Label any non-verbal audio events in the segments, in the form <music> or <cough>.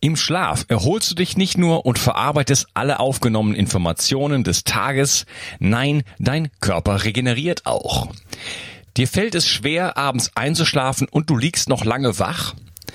Im Schlaf erholst du dich nicht nur und verarbeitest alle aufgenommenen Informationen des Tages, nein, dein Körper regeneriert auch. Dir fällt es schwer, abends einzuschlafen und du liegst noch lange wach?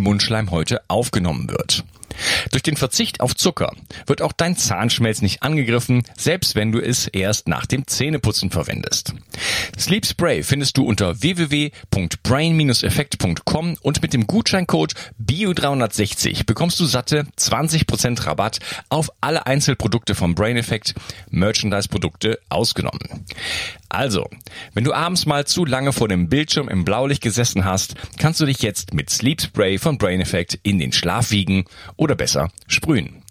Mundschleimhäute aufgenommen wird. Durch den Verzicht auf Zucker wird auch dein Zahnschmelz nicht angegriffen, selbst wenn du es erst nach dem Zähneputzen verwendest. Sleep Spray findest du unter www.brain-effekt.com und mit dem Gutscheincode BIO360 bekommst du satte 20% Rabatt auf alle Einzelprodukte vom Brain Effect, Merchandise-Produkte ausgenommen. Also, wenn du abends mal zu lange vor dem Bildschirm im Blaulicht gesessen hast, kannst du dich jetzt mit Sleep Spray von Brain Effect in den Schlaf wiegen oder besser sprühen.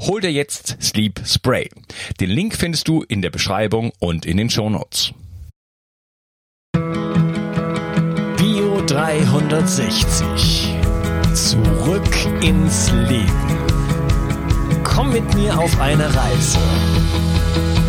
Hol dir jetzt Sleep Spray. Den Link findest du in der Beschreibung und in den Show Notes. Bio 360. Zurück ins Leben. Komm mit mir auf eine Reise.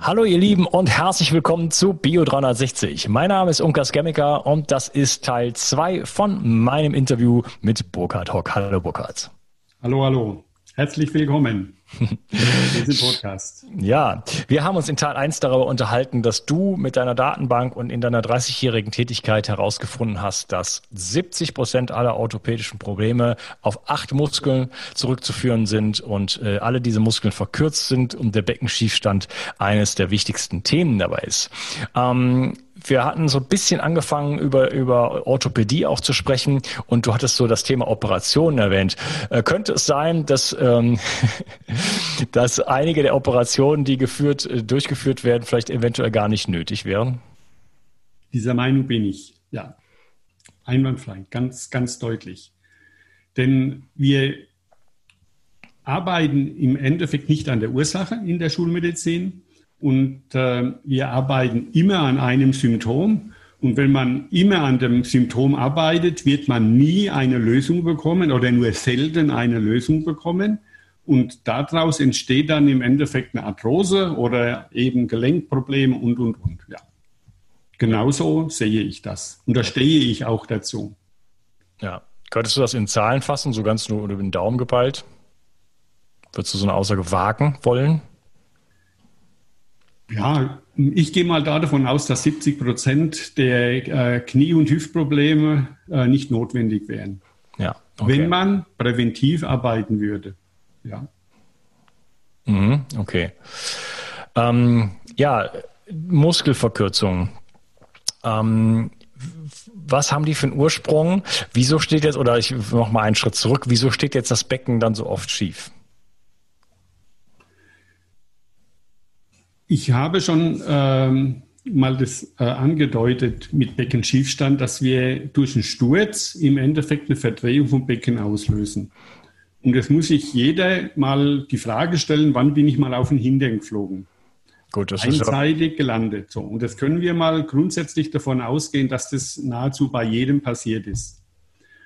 Hallo ihr Lieben und herzlich willkommen zu Bio 360. Mein Name ist Unkas Gemmiker und das ist Teil 2 von meinem Interview mit Burkhard Hock. Hallo Burkhard. Hallo, hallo. Herzlich willkommen in diesem Podcast. Ja, wir haben uns in Teil 1 darüber unterhalten, dass du mit deiner Datenbank und in deiner 30-jährigen Tätigkeit herausgefunden hast, dass 70 Prozent aller orthopädischen Probleme auf acht Muskeln zurückzuführen sind und äh, alle diese Muskeln verkürzt sind und der Beckenschiefstand eines der wichtigsten Themen dabei ist. Ähm, wir hatten so ein bisschen angefangen, über, über Orthopädie auch zu sprechen und du hattest so das Thema Operationen erwähnt. Äh, könnte es sein, dass, ähm, <laughs> dass einige der Operationen, die geführt, äh, durchgeführt werden, vielleicht eventuell gar nicht nötig wären? Dieser Meinung bin ich, ja. Einwandfrei, ganz, ganz deutlich. Denn wir arbeiten im Endeffekt nicht an der Ursache in der Schulmedizin, und äh, wir arbeiten immer an einem Symptom. Und wenn man immer an dem Symptom arbeitet, wird man nie eine Lösung bekommen oder nur selten eine Lösung bekommen. Und daraus entsteht dann im Endeffekt eine Arthrose oder eben Gelenkprobleme und, und, und. Ja. Genauso sehe ich das. Und da stehe ich auch dazu. Ja. Könntest du das in Zahlen fassen, so ganz nur über den Daumen gepeilt? Würdest du so eine Aussage wagen wollen? Ja, ich gehe mal davon aus, dass 70 Prozent der äh, Knie- und Hüftprobleme äh, nicht notwendig wären. Ja, okay. Wenn man präventiv arbeiten würde. Ja. Mhm, okay. Ähm, ja, Muskelverkürzung. Ähm, was haben die für einen Ursprung? Wieso steht jetzt, oder ich noch mal einen Schritt zurück, wieso steht jetzt das Becken dann so oft schief? Ich habe schon ähm, mal das äh, angedeutet mit Beckenschiefstand, dass wir durch einen Sturz im Endeffekt eine Verdrehung vom Becken auslösen. Und das muss sich jeder mal die Frage stellen, wann bin ich mal auf den Hintern geflogen? Gut, das Einseitig ist gelandet. So. Und das können wir mal grundsätzlich davon ausgehen, dass das nahezu bei jedem passiert ist.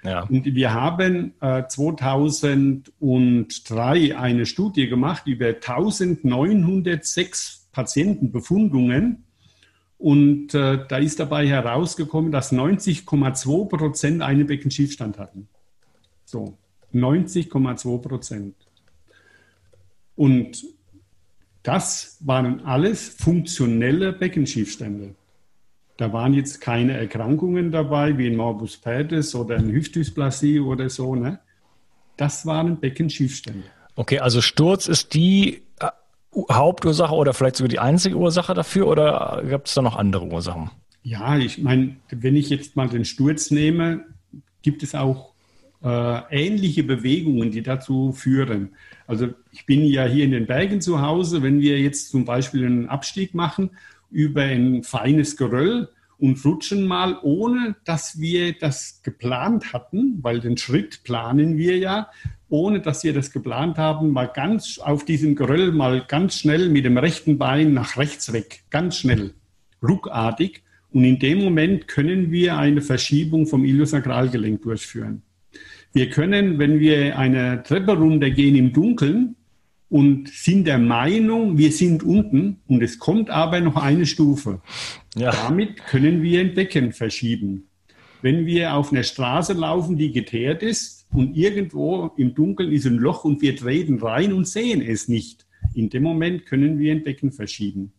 Ja. Und wir haben äh, 2003 eine Studie gemacht über 1906 Patientenbefundungen. Und äh, da ist dabei herausgekommen, dass 90,2 Prozent einen Beckenschiefstand hatten. So, 90,2 Prozent. Und das waren alles funktionelle Beckenschiefstände. Da waren jetzt keine Erkrankungen dabei, wie ein Morbus Perdes oder eine Hüftdysplasie oder so. Ne? Das waren Beckenschiefstände. Okay, also Sturz ist die Hauptursache oder vielleicht sogar die einzige Ursache dafür oder gibt es da noch andere Ursachen? Ja, ich meine, wenn ich jetzt mal den Sturz nehme, gibt es auch äh, ähnliche Bewegungen, die dazu führen. Also ich bin ja hier in den Bergen zu Hause, wenn wir jetzt zum Beispiel einen Abstieg machen über ein feines Geröll und rutschen mal, ohne dass wir das geplant hatten, weil den Schritt planen wir ja, ohne dass wir das geplant haben, mal ganz auf diesem Geröll mal ganz schnell mit dem rechten Bein nach rechts weg, ganz schnell, ruckartig. Und in dem Moment können wir eine Verschiebung vom Iliosakralgelenk durchführen. Wir können, wenn wir eine Treppe runtergehen im Dunkeln und sind der Meinung, wir sind unten und es kommt aber noch eine Stufe. Ja. Damit können wir ein Becken verschieben. Wenn wir auf einer Straße laufen, die geteert ist und irgendwo im Dunkeln ist ein Loch und wir treten rein und sehen es nicht, in dem Moment können wir ein Becken verschieben.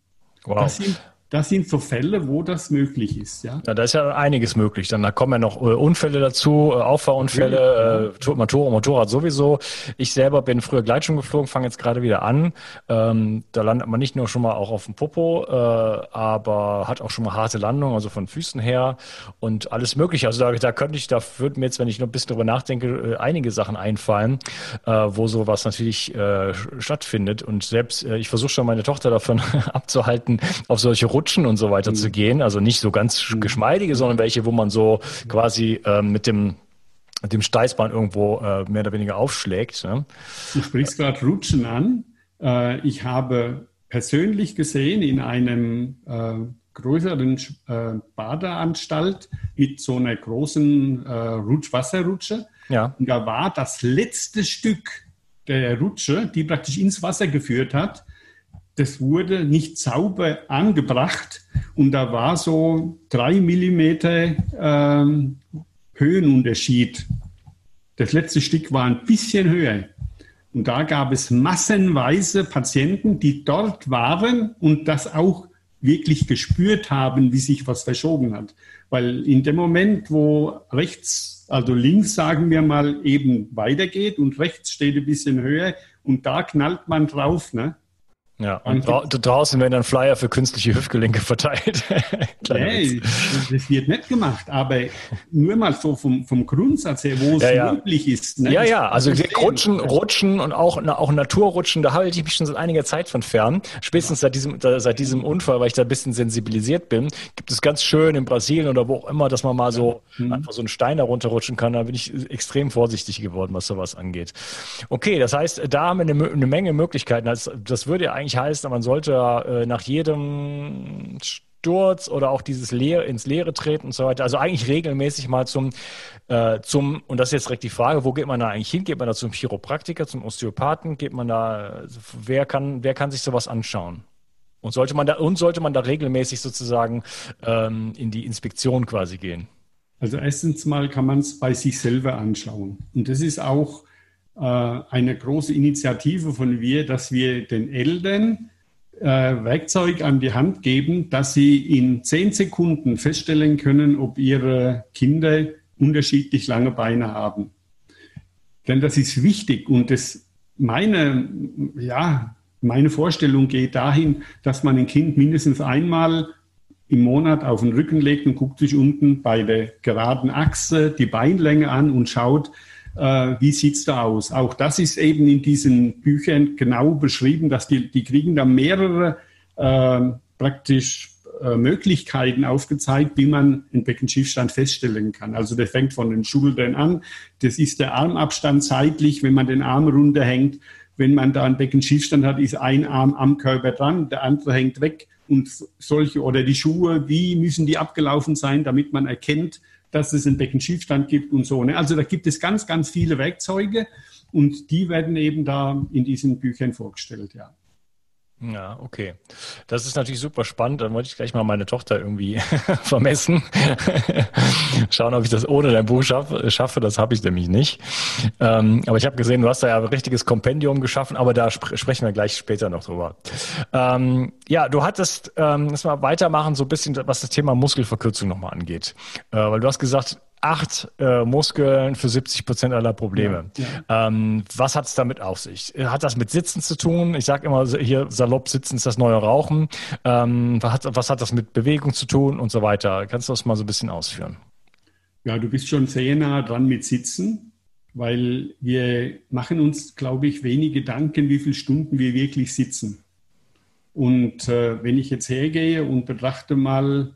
Wow. Das sind das sind so Fälle, wo das möglich ist. Ja, ja da ist ja einiges möglich. Dann da kommen ja noch äh, Unfälle dazu, äh, Auffahrunfälle, ja. äh, Motorrad, Motorrad sowieso. Ich selber bin früher Gleitschirm geflogen, fange jetzt gerade wieder an. Ähm, da landet man nicht nur schon mal auch auf dem Popo, äh, aber hat auch schon mal harte Landung, also von Füßen her und alles Mögliche. Also da, da könnte ich, da würde mir jetzt, wenn ich noch ein bisschen drüber nachdenke, äh, einige Sachen einfallen, äh, wo sowas natürlich stattfindet. Und selbst, ich versuche schon meine Tochter davon <laughs> abzuhalten, auf solche Rutschen Rutschen und so weiter mhm. zu gehen. Also nicht so ganz mhm. geschmeidige, sondern welche, wo man so quasi äh, mit dem dem Steißbein irgendwo äh, mehr oder weniger aufschlägt. Ne? Du sprichst gerade Rutschen an. Äh, ich habe persönlich gesehen in einem äh, größeren äh, Badeanstalt mit so einer großen äh, Rutsch Wasserrutsche. Ja. Und da war das letzte Stück der Rutsche, die praktisch ins Wasser geführt hat, das wurde nicht sauber angebracht und da war so drei Millimeter ähm, Höhenunterschied. Das letzte Stück war ein bisschen höher. Und da gab es massenweise Patienten, die dort waren und das auch wirklich gespürt haben, wie sich was verschoben hat. Weil in dem Moment, wo rechts, also links sagen wir mal, eben weitergeht und rechts steht ein bisschen höher und da knallt man drauf, ne? Ja, und dra draußen werden dann Flyer für künstliche Hüftgelenke verteilt. <laughs> nee, das wird nicht gemacht, aber nur mal so vom, vom Grundsatz her, wo es ja, möglich ist. Ne? Ja, ja, also Rutschen, Rutschen und auch, auch Naturrutschen, da halte ich mich schon seit einiger Zeit von fern. Spätestens seit diesem, seit diesem Unfall, weil ich da ein bisschen sensibilisiert bin, gibt es ganz schön in Brasilien oder wo auch immer, dass man mal so mhm. einfach so einen Stein da runterrutschen kann. Da bin ich extrem vorsichtig geworden, was sowas angeht. Okay, das heißt, da haben wir eine, eine Menge Möglichkeiten. Das, das würde ja eigentlich eigentlich heißt, man sollte äh, nach jedem Sturz oder auch dieses Leer, ins Leere treten und so weiter, also eigentlich regelmäßig mal zum, äh, zum, und das ist jetzt direkt die Frage, wo geht man da eigentlich hin? Geht man da zum Chiropraktiker, zum Osteopathen? Geht man da, wer kann, wer kann sich sowas anschauen? Und sollte man da, und sollte man da regelmäßig sozusagen ähm, in die Inspektion quasi gehen? Also erstens mal kann man es bei sich selber anschauen. Und das ist auch eine große Initiative von wir, dass wir den Eltern äh, Werkzeug an die Hand geben, dass sie in zehn Sekunden feststellen können, ob ihre Kinder unterschiedlich lange Beine haben. Denn das ist wichtig und das meine, ja, meine Vorstellung geht dahin, dass man ein Kind mindestens einmal im Monat auf den Rücken legt und guckt sich unten bei der geraden Achse die Beinlänge an und schaut, äh, wie sieht's da aus? Auch das ist eben in diesen Büchern genau beschrieben, dass die, die kriegen da mehrere äh, praktisch äh, Möglichkeiten aufgezeigt, wie man einen Beckenschiefstand feststellen kann. Also der fängt von den Schultern an. Das ist der Armabstand zeitlich, wenn man den Arm runterhängt. Wenn man da einen Beckenschiefstand hat, ist ein Arm am Körper dran, der andere hängt weg. Und solche oder die Schuhe, wie müssen die abgelaufen sein, damit man erkennt, dass es einen Beckenschiefstand gibt und so. Ne? Also da gibt es ganz, ganz viele Werkzeuge und die werden eben da in diesen Büchern vorgestellt, ja. Ja, okay. Das ist natürlich super spannend. Dann wollte ich gleich mal meine Tochter irgendwie <laughs> vermessen. <laughs> Schauen, ob ich das ohne dein Buch schaffe. Das habe ich nämlich nicht. Ähm, aber ich habe gesehen, du hast da ja ein richtiges Kompendium geschaffen, aber da sp sprechen wir gleich später noch drüber. Ähm, ja, du hattest, ähm, lass mal weitermachen, so ein bisschen, was das Thema Muskelverkürzung nochmal angeht. Äh, weil du hast gesagt, acht äh, Muskeln für 70 Prozent aller Probleme. Ja, ja. Ähm, was hat es damit auf sich? Hat das mit Sitzen zu tun? Ich sage immer hier salopp, Sitzen ist das neue Rauchen. Ähm, was, hat, was hat das mit Bewegung zu tun und so weiter? Kannst du das mal so ein bisschen ausführen? Ja, du bist schon sehr nah dran mit Sitzen, weil wir machen uns, glaube ich, wenig Gedanken, wie viele Stunden wir wirklich sitzen. Und äh, wenn ich jetzt hergehe und betrachte mal,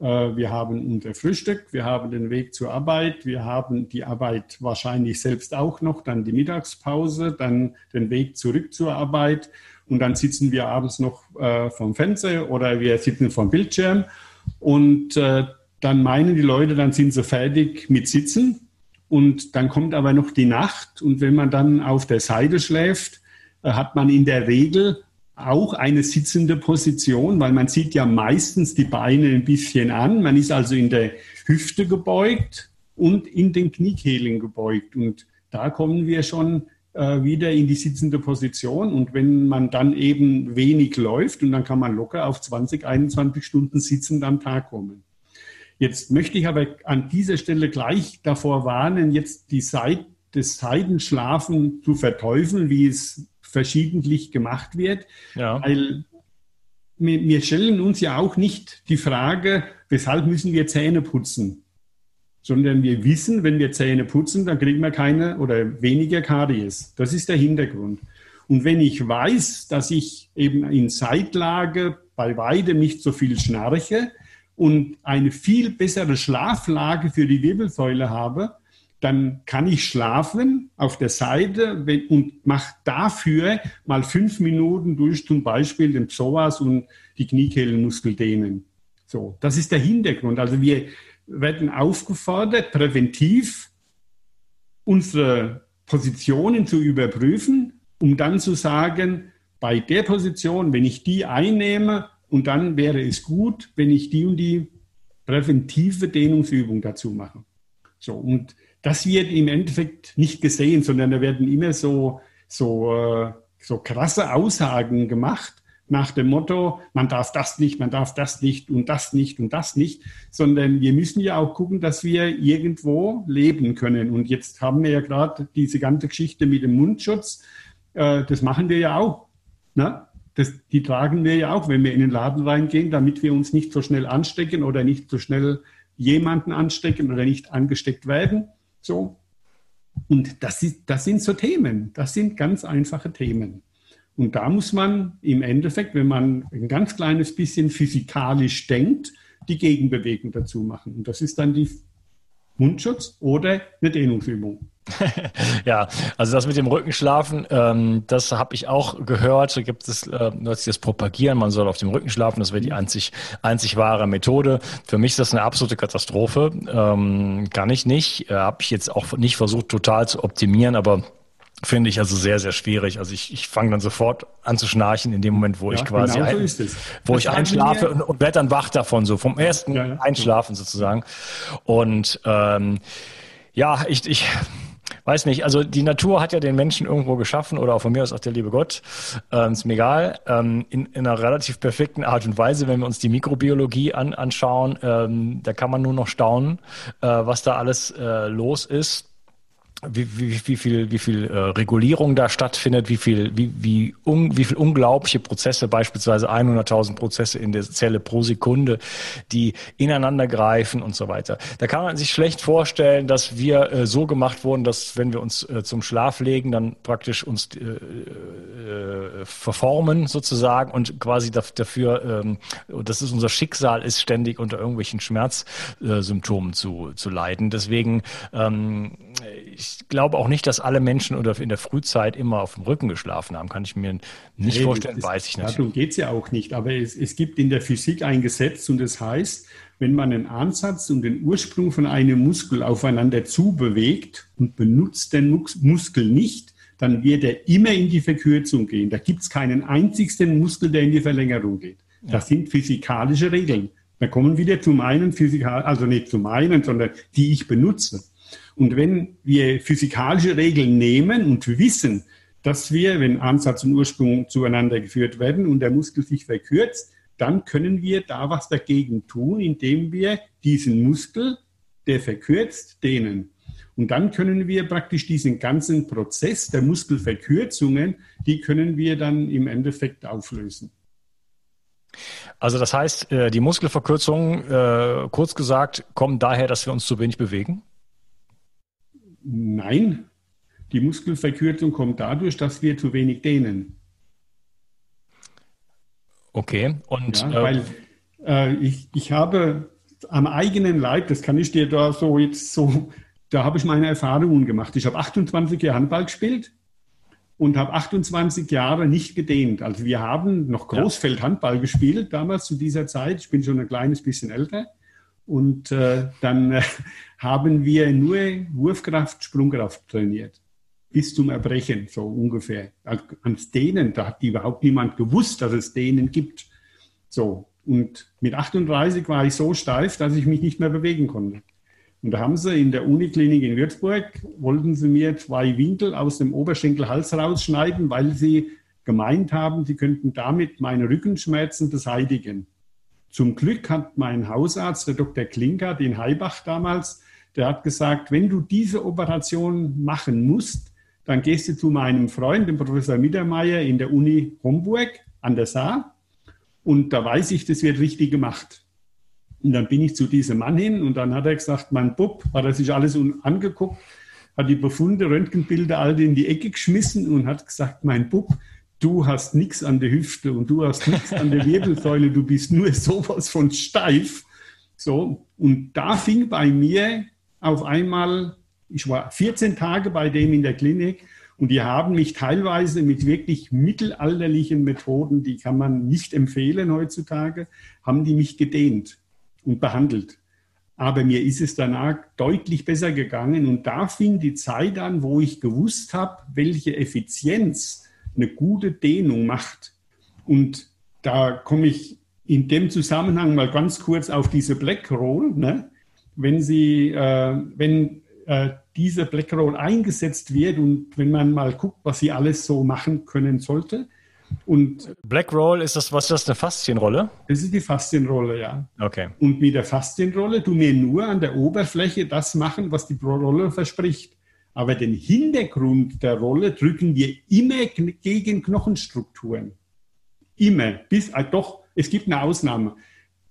wir haben unser Frühstück, wir haben den Weg zur Arbeit, wir haben die Arbeit wahrscheinlich selbst auch noch, dann die Mittagspause, dann den Weg zurück zur Arbeit und dann sitzen wir abends noch äh, vom Fernseher oder wir sitzen vom Bildschirm und äh, dann meinen die Leute, dann sind sie fertig mit Sitzen und dann kommt aber noch die Nacht und wenn man dann auf der Seite schläft, hat man in der Regel auch eine sitzende Position, weil man sieht ja meistens die Beine ein bisschen an. Man ist also in der Hüfte gebeugt und in den Kniekehlen gebeugt. Und da kommen wir schon äh, wieder in die sitzende Position. Und wenn man dann eben wenig läuft, und dann kann man locker auf 20, 21 Stunden sitzend am Tag kommen. Jetzt möchte ich aber an dieser Stelle gleich davor warnen, jetzt die Seite des Seitenschlafen zu verteufeln, wie es verschiedentlich gemacht wird. Ja. Weil wir, wir stellen uns ja auch nicht die Frage, weshalb müssen wir Zähne putzen? Sondern wir wissen, wenn wir Zähne putzen, dann kriegen wir keine oder weniger Karies. Das ist der Hintergrund. Und wenn ich weiß, dass ich eben in Seitlage bei weitem nicht so viel schnarche und eine viel bessere Schlaflage für die Wirbelsäule habe, dann kann ich schlafen auf der Seite und mache dafür mal fünf Minuten durch zum Beispiel den Psoas und die Kniekehlenmuskel dehnen. So, das ist der Hintergrund. Also wir werden aufgefordert, präventiv unsere Positionen zu überprüfen, um dann zu sagen, bei der Position, wenn ich die einnehme, und dann wäre es gut, wenn ich die und die präventive Dehnungsübung dazu mache. So, und das wird im Endeffekt nicht gesehen, sondern da werden immer so, so, äh, so krasse Aussagen gemacht nach dem Motto, man darf das nicht, man darf das nicht und das nicht und das nicht, sondern wir müssen ja auch gucken, dass wir irgendwo leben können. Und jetzt haben wir ja gerade diese ganze Geschichte mit dem Mundschutz, äh, das machen wir ja auch. Ne? Das, die tragen wir ja auch, wenn wir in den Laden reingehen, damit wir uns nicht so schnell anstecken oder nicht so schnell jemanden anstecken oder nicht angesteckt werden. So. Und das, ist, das sind so Themen. Das sind ganz einfache Themen. Und da muss man im Endeffekt, wenn man ein ganz kleines bisschen physikalisch denkt, die Gegenbewegung dazu machen. Und das ist dann die Mundschutz oder eine Dehnungsübung. <laughs> ja, also das mit dem Rückenschlafen, ähm, das habe ich auch gehört. Da gibt es äh, das propagieren, man soll auf dem Rücken schlafen, das wäre die einzig, einzig wahre Methode. Für mich ist das eine absolute Katastrophe. Ähm, kann ich nicht. Äh, habe ich jetzt auch nicht versucht, total zu optimieren, aber Finde ich also sehr, sehr schwierig. Also ich, ich fange dann sofort an zu schnarchen in dem Moment, wo ja, ich quasi genau so ein, wo das ich einschlafe und, und werde dann wach davon, so vom ersten ja, ja. Einschlafen sozusagen. Und ähm, ja, ich, ich weiß nicht, also die Natur hat ja den Menschen irgendwo geschaffen oder auch von mir aus auch der liebe Gott, ähm, ist mir egal, ähm, in, in einer relativ perfekten Art und Weise, wenn wir uns die Mikrobiologie an, anschauen, ähm, da kann man nur noch staunen, äh, was da alles äh, los ist wie, wie, wie viel, wie viel äh, Regulierung da stattfindet, wie viel, wie, wie, un, wie viel unglaubliche Prozesse, beispielsweise 100.000 Prozesse in der Zelle pro Sekunde, die ineinander greifen und so weiter. Da kann man sich schlecht vorstellen, dass wir äh, so gemacht wurden, dass wenn wir uns äh, zum Schlaf legen, dann praktisch uns äh, äh, verformen sozusagen und quasi dafür, ähm, das ist unser Schicksal, ist ständig unter irgendwelchen Schmerzsymptomen zu, zu leiden. Deswegen ähm, ich glaube auch nicht, dass alle Menschen oder in der Frühzeit immer auf dem Rücken geschlafen haben. Kann ich mir nicht nee, vorstellen, das, weiß ich nicht. Darum geht es ja auch nicht. Aber es, es gibt in der Physik ein Gesetz und das heißt, wenn man den Ansatz und den Ursprung von einem Muskel aufeinander zubewegt und benutzt den Muskel nicht, dann wird er immer in die Verkürzung gehen. Da gibt es keinen einzigsten Muskel, der in die Verlängerung geht. Das ja. sind physikalische Regeln. Da kommen wir zum einen physikal, also nicht zum einen, sondern die ich benutze. Und wenn wir physikalische Regeln nehmen und wissen, dass wir, wenn Ansatz und Ursprung zueinander geführt werden und der Muskel sich verkürzt, dann können wir da was dagegen tun, indem wir diesen Muskel der verkürzt, dehnen. Und dann können wir praktisch diesen ganzen Prozess der Muskelverkürzungen, die können wir dann im Endeffekt auflösen. Also das heißt, äh, die Muskelverkürzungen, äh, kurz gesagt, kommen daher, dass wir uns zu wenig bewegen? Nein, die Muskelverkürzung kommt dadurch, dass wir zu wenig dehnen. Okay, und ja, äh, weil äh, ich, ich habe am eigenen Leib, das kann ich dir da so jetzt so, da habe ich meine Erfahrungen gemacht. Ich habe 28 Jahre Handball gespielt und habe 28 Jahre nicht gedehnt. Also wir haben noch Großfeldhandball gespielt damals zu dieser Zeit. Ich bin schon ein kleines bisschen älter. Und äh, dann äh, <laughs> haben wir nur Wurfkraft, Sprungkraft trainiert. Bis zum Erbrechen, so ungefähr. Ans Dehnen, da hat überhaupt niemand gewusst, dass es Dehnen gibt. So. Und mit 38 war ich so steif, dass ich mich nicht mehr bewegen konnte. Und da haben sie in der Uniklinik in Würzburg, wollten sie mir zwei Winkel aus dem Oberschenkelhals rausschneiden, weil sie gemeint haben, sie könnten damit meine Rückenschmerzen beseitigen. Zum Glück hat mein Hausarzt, der Dr. Klinker, den Heibach damals, der hat gesagt, wenn du diese Operation machen musst, dann gehst du zu meinem Freund, dem Professor Mittermeier in der Uni Homburg an der Saar. Und da weiß ich, das wird richtig gemacht. Und dann bin ich zu diesem Mann hin und dann hat er gesagt, mein Bub, hat er sich alles angeguckt, hat die Befunde, Röntgenbilder alle in die Ecke geschmissen und hat gesagt, mein Bub, du hast nichts an der Hüfte und du hast nichts an der Wirbelsäule, du bist nur sowas von steif. So, und da fing bei mir auf einmal, ich war 14 Tage bei dem in der Klinik und die haben mich teilweise mit wirklich mittelalterlichen Methoden, die kann man nicht empfehlen heutzutage, haben die mich gedehnt und behandelt. Aber mir ist es danach deutlich besser gegangen und da fing die Zeit an, wo ich gewusst habe, welche Effizienz eine gute Dehnung macht. Und da komme ich in dem Zusammenhang mal ganz kurz auf diese Black Roll. Ne? Wenn Sie, äh, wenn äh, diese Black Roll eingesetzt wird und wenn man mal guckt, was sie alles so machen können sollte, und Black Roll ist das, was ist das, eine Faszienrolle? Das ist die Faszienrolle, ja. Okay. Und mit der Faszienrolle tun wir nur an der Oberfläche das machen, was die Rolle verspricht. Aber den Hintergrund der Rolle drücken wir immer gegen Knochenstrukturen. Immer. Bis, äh, doch, es gibt eine Ausnahme.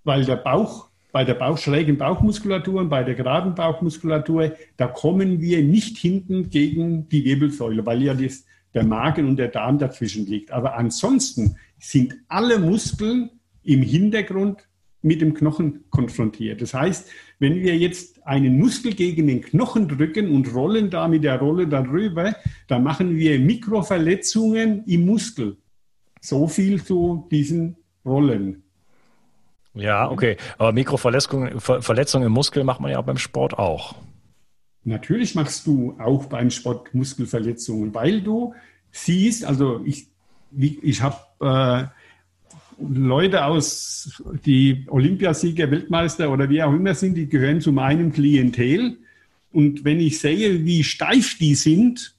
Weil der Bauch, bei der Bauch, schrägen Bauchmuskulatur und bei der geraden Bauchmuskulatur, da kommen wir nicht hinten gegen die Wirbelsäule, weil ja das, der Magen und der Darm dazwischen liegt. Aber ansonsten sind alle Muskeln im Hintergrund mit dem Knochen konfrontiert. Das heißt, wenn wir jetzt einen Muskel gegen den Knochen drücken und rollen da mit der Rolle darüber, dann machen wir Mikroverletzungen im Muskel. So viel zu diesen Rollen. Ja, okay. Aber Mikroverletzungen Verletzungen im Muskel macht man ja beim Sport auch. Natürlich machst du auch beim Sport Muskelverletzungen, weil du siehst, also ich, ich habe äh, Leute aus, die Olympiasieger, Weltmeister oder wie auch immer sind, die gehören zu meinem Klientel. Und wenn ich sehe, wie steif die sind,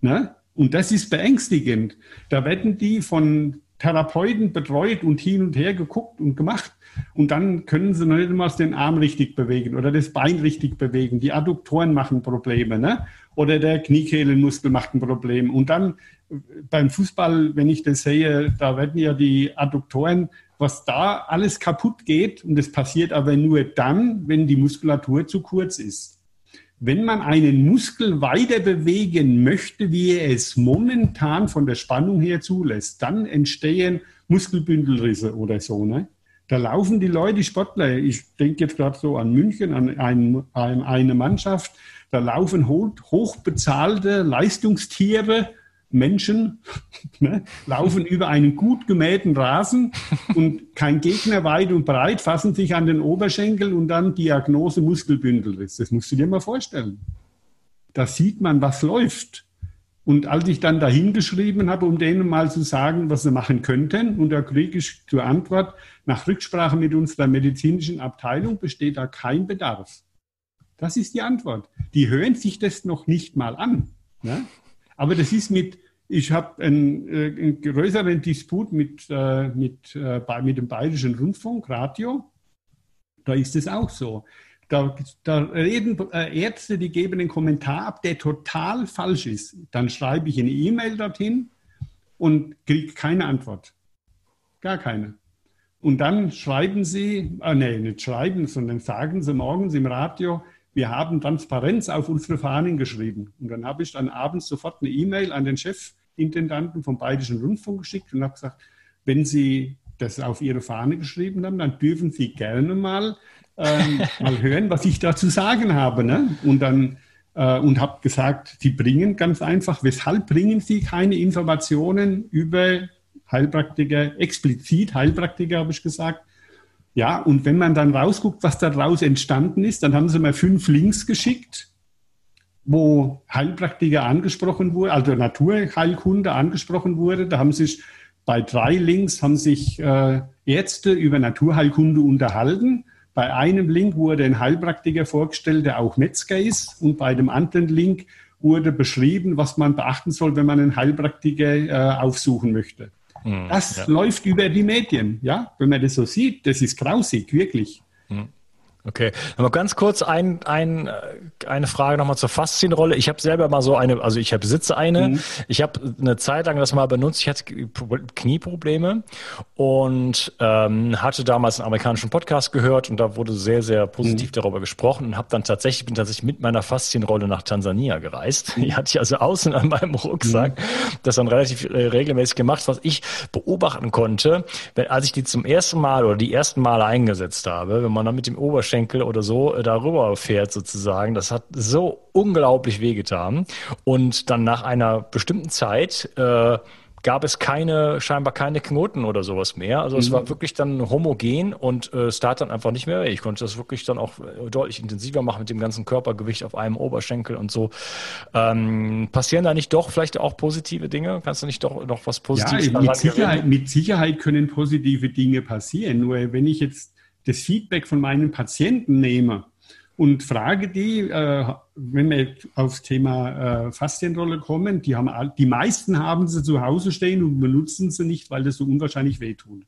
ne, und das ist beängstigend, da werden die von Therapeuten betreut und hin und her geguckt und gemacht. Und dann können sie noch nicht mal den Arm richtig bewegen oder das Bein richtig bewegen. Die Adduktoren machen Probleme, ne? Oder der Kniekehlenmuskel macht ein Problem. Und dann beim Fußball, wenn ich das sehe, da werden ja die Adduktoren, was da alles kaputt geht. Und das passiert aber nur dann, wenn die Muskulatur zu kurz ist. Wenn man einen Muskel weiter bewegen möchte, wie er es momentan von der Spannung her zulässt, dann entstehen Muskelbündelrisse oder so. Ne? Da laufen die Leute, die Sportler, ich denke jetzt gerade so an München, an, ein, an eine Mannschaft, da laufen hochbezahlte Leistungstiere, Menschen, <laughs> ne, laufen <laughs> über einen gut gemähten Rasen und kein Gegner weit und breit, fassen sich an den Oberschenkel und dann Diagnose Muskelbündelriss. Das musst du dir mal vorstellen. Da sieht man, was läuft. Und als ich dann dahin geschrieben habe, um denen mal zu sagen, was sie machen könnten, und da kriege ich zur Antwort, nach Rücksprache mit unserer medizinischen Abteilung besteht da kein Bedarf. Das ist die Antwort. Die hören sich das noch nicht mal an. Ne? Aber das ist mit, ich habe einen, äh, einen, größeren Disput mit, äh, mit, äh, mit dem Bayerischen Rundfunk, Radio. Da ist es auch so. da, da reden äh, Ärzte, die geben einen Kommentar ab, der total falsch ist. Dann schreibe ich eine E-Mail dorthin und kriege keine Antwort. Gar keine. Und dann schreiben sie, äh, nee, nicht schreiben, sondern sagen sie morgens im Radio, wir haben Transparenz auf unsere Fahnen geschrieben. Und dann habe ich dann abends sofort eine E-Mail an den Chefintendanten vom Bayerischen Rundfunk geschickt und habe gesagt, wenn Sie das auf Ihre Fahne geschrieben haben, dann dürfen Sie gerne mal, ähm, <laughs> mal hören, was ich da zu sagen habe. Ne? Und dann äh, und habe gesagt, Sie bringen ganz einfach, weshalb bringen Sie keine Informationen über Heilpraktiker, explizit Heilpraktiker, habe ich gesagt, ja, und wenn man dann rausguckt, was daraus entstanden ist, dann haben sie mir fünf Links geschickt, wo Heilpraktiker angesprochen wurden, also Naturheilkunde angesprochen wurde. Da haben sich bei drei Links haben sich äh, Ärzte über Naturheilkunde unterhalten. Bei einem Link wurde ein Heilpraktiker vorgestellt, der auch Metzger ist. Und bei dem anderen Link wurde beschrieben, was man beachten soll, wenn man einen Heilpraktiker äh, aufsuchen möchte. Mhm, das ja. läuft über die Medien, ja. Wenn man das so sieht, das ist grausig, wirklich. Mhm. Okay, aber ganz kurz ein, ein, äh, eine Frage nochmal zur Faszienrolle. Ich habe selber mal so eine, also ich besitze eine. Mhm. Ich habe eine Zeit lang das mal benutzt. Ich hatte Knieprobleme und ähm, hatte damals einen amerikanischen Podcast gehört und da wurde sehr, sehr positiv mhm. darüber gesprochen und habe dann tatsächlich bin tatsächlich mit meiner Faszienrolle nach Tansania gereist. <laughs> Die hatte ich also außen an meinem Rucksack. Mhm. Das dann relativ äh, regelmäßig gemacht. Was ich beobachten konnte, wenn, als ich die zum ersten Mal oder die ersten Male eingesetzt habe, wenn man dann mit dem Oberschenkel Oberschenkel oder so äh, darüber fährt sozusagen. Das hat so unglaublich wehgetan. Und dann nach einer bestimmten Zeit äh, gab es keine, scheinbar keine Knoten oder sowas mehr. Also mhm. es war wirklich dann homogen und äh, es tat dann einfach nicht mehr. Ich konnte das wirklich dann auch äh, deutlich intensiver machen mit dem ganzen Körpergewicht auf einem Oberschenkel und so. Ähm, passieren da nicht doch vielleicht auch positive Dinge? Kannst du nicht doch noch was Positives ja, mit Sicherheit, mit Sicherheit können positive Dinge passieren. Nur wenn ich jetzt das Feedback von meinen Patienten nehme und frage die, äh, wenn wir aufs Thema äh, Faszienrolle kommen, die, haben, die meisten haben sie zu Hause stehen und benutzen sie nicht, weil das so unwahrscheinlich wehtut.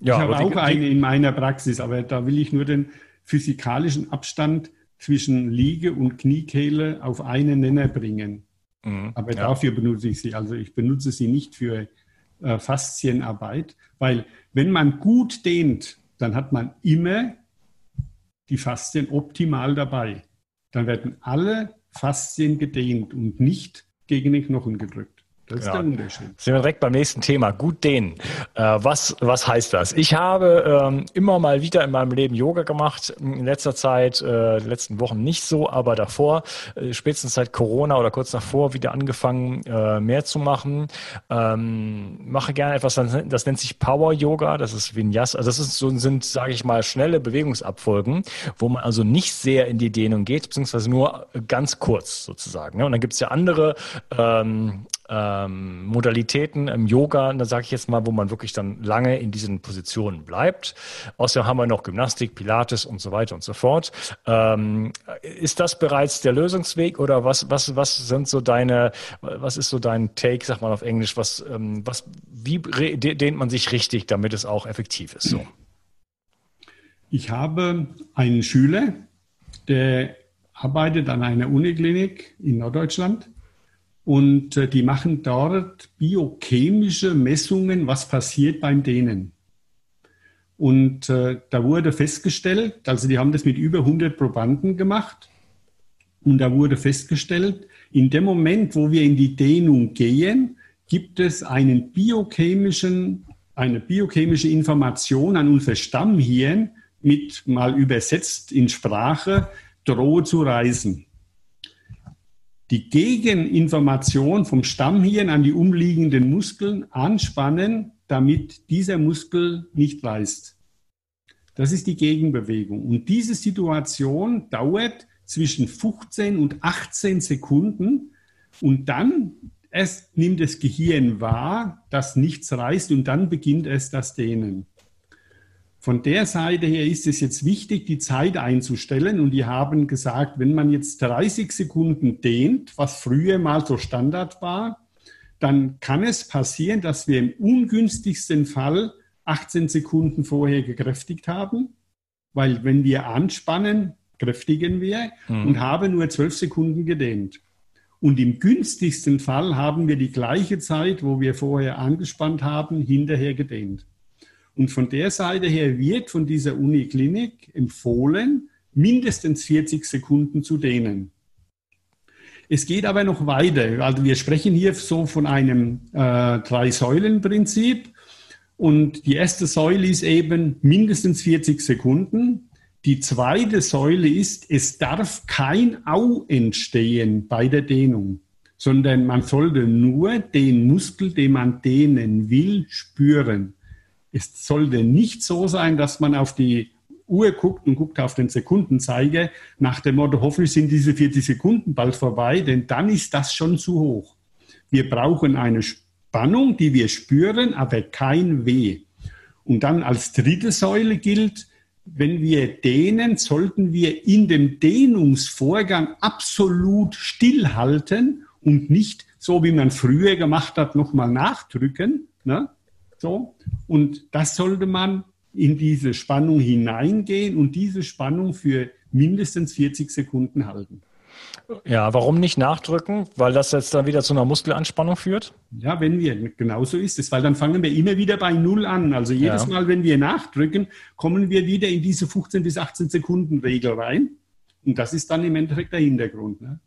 Ja, ich habe auch die, eine in meiner Praxis, aber da will ich nur den physikalischen Abstand zwischen Liege und Kniekehle auf einen Nenner bringen. Mhm, aber ja. dafür benutze ich sie. Also ich benutze sie nicht für äh, Faszienarbeit, weil wenn man gut dehnt, dann hat man immer die Faszien optimal dabei. Dann werden alle Faszien gedehnt und nicht gegen den Knochen gedrückt. Das ist genau. der Unterschied. Sind wir direkt beim nächsten Thema. Gut dehnen. Äh, was, was heißt das? Ich habe ähm, immer mal wieder in meinem Leben Yoga gemacht. In letzter Zeit, äh, letzten Wochen nicht so, aber davor, äh, spätestens seit Corona oder kurz davor, wieder angefangen, äh, mehr zu machen. Ähm, mache gerne etwas, das nennt sich Power Yoga. Das ist Vinyasa. Also das ist so, sind, sage ich mal, schnelle Bewegungsabfolgen, wo man also nicht sehr in die Dehnung geht, beziehungsweise nur ganz kurz sozusagen. Ne? Und dann gibt es ja andere ähm, ähm, Modalitäten im Yoga, da sage ich jetzt mal, wo man wirklich dann lange in diesen Positionen bleibt. Außerdem haben wir noch Gymnastik, Pilates und so weiter und so fort. Ähm, ist das bereits der Lösungsweg oder was, was, was sind so deine, was ist so dein Take, sag mal auf Englisch, was, ähm, was, wie dehnt man sich richtig, damit es auch effektiv ist? So. Ich habe einen Schüler, der arbeitet an einer Uniklinik in Norddeutschland und äh, die machen dort biochemische Messungen, was passiert beim Dehnen. Und äh, da wurde festgestellt, also die haben das mit über 100 Probanden gemacht, und da wurde festgestellt, in dem Moment, wo wir in die Dehnung gehen, gibt es einen biochemischen, eine biochemische Information an unser Stammhirn, mit mal übersetzt in Sprache, drohe zu reißen die Gegeninformation vom Stammhirn an die umliegenden Muskeln anspannen, damit dieser Muskel nicht reißt. Das ist die Gegenbewegung. Und diese Situation dauert zwischen 15 und 18 Sekunden und dann erst nimmt das Gehirn wahr, dass nichts reißt und dann beginnt es das Dehnen. Von der Seite her ist es jetzt wichtig, die Zeit einzustellen. Und die haben gesagt, wenn man jetzt 30 Sekunden dehnt, was früher mal so Standard war, dann kann es passieren, dass wir im ungünstigsten Fall 18 Sekunden vorher gekräftigt haben weil wenn wir anspannen, kräftigen wir mhm. und haben nur zwölf Sekunden gedehnt. Und im günstigsten Fall haben wir die gleiche Zeit, wo wir vorher angespannt haben, hinterher gedehnt. Und von der Seite her wird von dieser Uniklinik empfohlen, mindestens 40 Sekunden zu dehnen. Es geht aber noch weiter. Also wir sprechen hier so von einem äh, Drei-Säulen-Prinzip. Und die erste Säule ist eben mindestens 40 Sekunden. Die zweite Säule ist, es darf kein Au entstehen bei der Dehnung, sondern man sollte nur den Muskel, den man dehnen will, spüren. Es sollte nicht so sein, dass man auf die Uhr guckt und guckt auf den Sekundenzeiger nach dem Motto, hoffentlich sind diese 40 Sekunden bald vorbei, denn dann ist das schon zu hoch. Wir brauchen eine Spannung, die wir spüren, aber kein Weh. Und dann als dritte Säule gilt, wenn wir dehnen, sollten wir in dem Dehnungsvorgang absolut stillhalten und nicht so, wie man früher gemacht hat, nochmal nachdrücken. Ne? So. Und das sollte man in diese Spannung hineingehen und diese Spannung für mindestens 40 Sekunden halten. Ja, warum nicht nachdrücken? Weil das jetzt dann wieder zu einer Muskelanspannung führt? Ja, wenn wir, genauso ist es, weil dann fangen wir immer wieder bei Null an. Also jedes ja. Mal, wenn wir nachdrücken, kommen wir wieder in diese 15 bis 18 Sekunden Regel rein. Und das ist dann im Endeffekt der Hintergrund. Ne?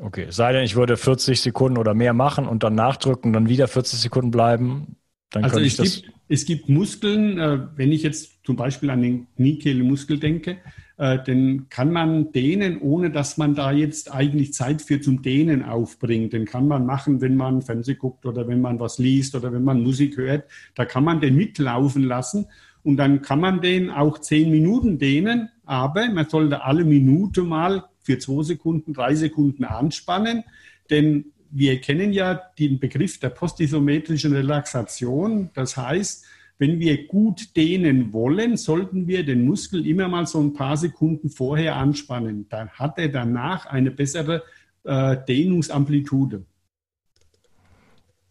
Okay, sei denn, ich würde 40 Sekunden oder mehr machen und dann nachdrücken, dann wieder 40 Sekunden bleiben. Dann also es, gibt, es gibt Muskeln, äh, wenn ich jetzt zum Beispiel an den Kniekehlemuskel denke, äh, den kann man dehnen, ohne dass man da jetzt eigentlich Zeit für zum Dehnen aufbringt. Den kann man machen, wenn man Fernsehen guckt oder wenn man was liest oder wenn man Musik hört. Da kann man den mitlaufen lassen und dann kann man den auch zehn Minuten dehnen, aber man sollte alle Minute mal für zwei Sekunden, drei Sekunden anspannen, denn wir kennen ja den Begriff der postisometrischen Relaxation. Das heißt, wenn wir gut dehnen wollen, sollten wir den Muskel immer mal so ein paar Sekunden vorher anspannen. Dann hat er danach eine bessere äh, Dehnungsamplitude.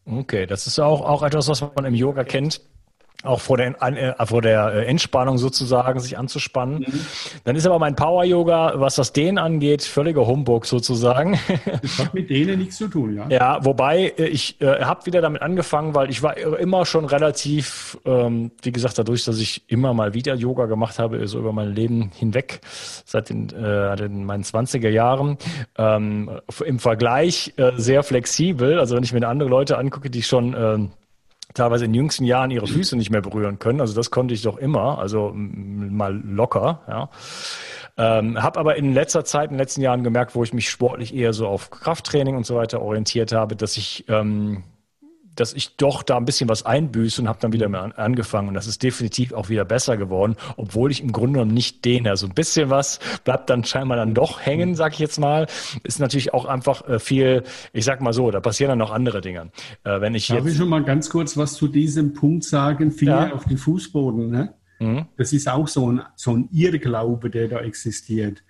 Okay, das ist auch, auch etwas, was man im Yoga kennt auch vor der, äh, vor der äh, Entspannung sozusagen sich anzuspannen. Mhm. Dann ist aber mein Power-Yoga, was das Dehnen angeht, völliger Humbug sozusagen. Das hat mit Dehnen nichts zu tun, ja. Ja, wobei äh, ich äh, habe wieder damit angefangen, weil ich war immer schon relativ, ähm, wie gesagt, dadurch, dass ich immer mal wieder Yoga gemacht habe, so über mein Leben hinweg, seit den, äh, den meinen 20er Jahren, ähm, im Vergleich äh, sehr flexibel. Also wenn ich mir andere Leute angucke, die schon äh, teilweise in jüngsten Jahren ihre Füße nicht mehr berühren können. Also das konnte ich doch immer, also mal locker, ja. Ähm, habe aber in letzter Zeit, in den letzten Jahren gemerkt, wo ich mich sportlich eher so auf Krafttraining und so weiter orientiert habe, dass ich ähm, dass ich doch da ein bisschen was einbüße und habe dann wieder mal angefangen. Und das ist definitiv auch wieder besser geworden, obwohl ich im Grunde genommen nicht dehne. Also ein bisschen was bleibt dann scheinbar dann doch hängen, sag ich jetzt mal. Ist natürlich auch einfach äh, viel, ich sag mal so, da passieren dann noch andere Dinge. Äh, wenn ich Darf ich schon mal ganz kurz was zu diesem Punkt sagen? Finger ja. auf den Fußboden. Ne? Mhm. Das ist auch so ein, so ein Irrglaube, der da existiert.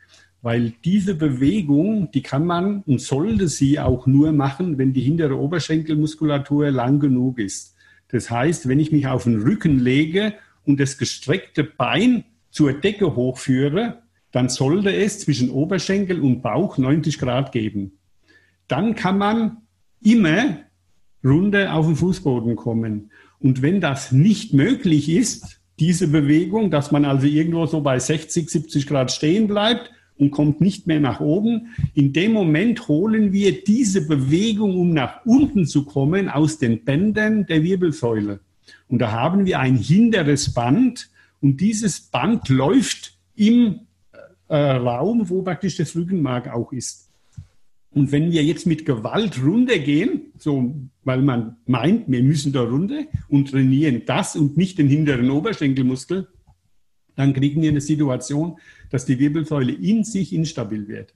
Weil diese Bewegung, die kann man und sollte sie auch nur machen, wenn die hintere Oberschenkelmuskulatur lang genug ist. Das heißt, wenn ich mich auf den Rücken lege und das gestreckte Bein zur Decke hochführe, dann sollte es zwischen Oberschenkel und Bauch 90 Grad geben. Dann kann man immer runter auf den Fußboden kommen. Und wenn das nicht möglich ist, diese Bewegung, dass man also irgendwo so bei 60, 70 Grad stehen bleibt und kommt nicht mehr nach oben. In dem Moment holen wir diese Bewegung, um nach unten zu kommen, aus den Bändern der Wirbelsäule. Und da haben wir ein hinteres Band und dieses Band läuft im äh, Raum, wo praktisch das Rückenmark auch ist. Und wenn wir jetzt mit Gewalt runtergehen, so, weil man meint, wir müssen da runter und trainieren das und nicht den hinteren Oberschenkelmuskel, dann kriegen wir eine Situation, dass die Wirbelsäule in sich instabil wird.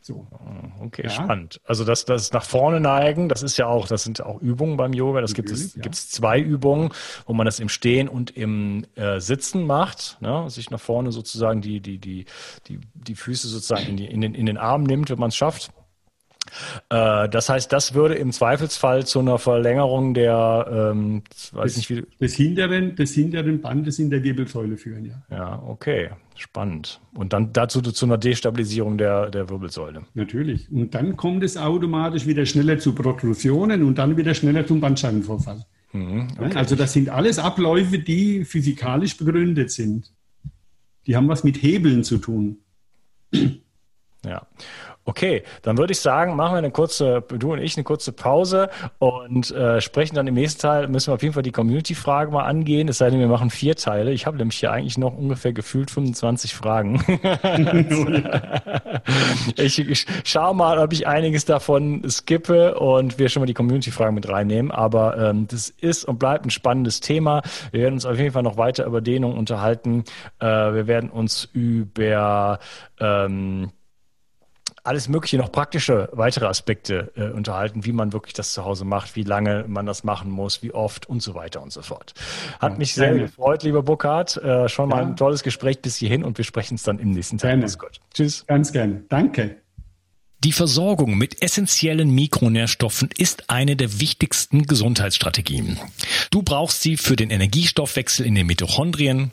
So. Ah, okay, ja. spannend. Also das, das nach vorne neigen, das ist ja auch, das sind auch Übungen beim Yoga. Das gibt es, ja. gibt es zwei Übungen, wo man das im Stehen und im äh, Sitzen macht, ne? sich nach vorne sozusagen die, die, die, die, die Füße sozusagen in, die, in, den, in den Arm nimmt, wenn man es schafft. Äh, das heißt, das würde im Zweifelsfall zu einer Verlängerung der, ähm, weiß des, nicht wie, des hinteren, des hinteren Bandes in der Wirbelsäule führen, ja. Ja, okay, spannend. Und dann dazu zu einer Destabilisierung der, der Wirbelsäule. Natürlich. Und dann kommt es automatisch wieder schneller zu Protrusionen und dann wieder schneller zum Bandscheibenvorfall. Mhm, okay. Also das sind alles Abläufe, die physikalisch begründet sind. Die haben was mit Hebeln zu tun. Ja. Okay, dann würde ich sagen, machen wir eine kurze, du und ich, eine kurze Pause und äh, sprechen dann im nächsten Teil, müssen wir auf jeden Fall die Community-Frage mal angehen, es sei denn, wir machen vier Teile. Ich habe nämlich hier eigentlich noch ungefähr gefühlt 25 Fragen. <laughs> ich, ich schaue mal, ob ich einiges davon skippe und wir schon mal die Community-Fragen mit reinnehmen, aber ähm, das ist und bleibt ein spannendes Thema. Wir werden uns auf jeden Fall noch weiter über Dehnung unterhalten. Äh, wir werden uns über ähm, alles mögliche noch praktische weitere Aspekte äh, unterhalten, wie man wirklich das zu Hause macht, wie lange man das machen muss, wie oft und so weiter und so fort. Hat ja, mich sehr gerne. gefreut, lieber Burkhard. Äh, schon mal ja. ein tolles Gespräch bis hierhin und wir sprechen es dann im nächsten Teil. Gerne. Gut. Tschüss. Ganz gerne. Danke. Die Versorgung mit essentiellen Mikronährstoffen ist eine der wichtigsten Gesundheitsstrategien. Du brauchst sie für den Energiestoffwechsel in den Mitochondrien,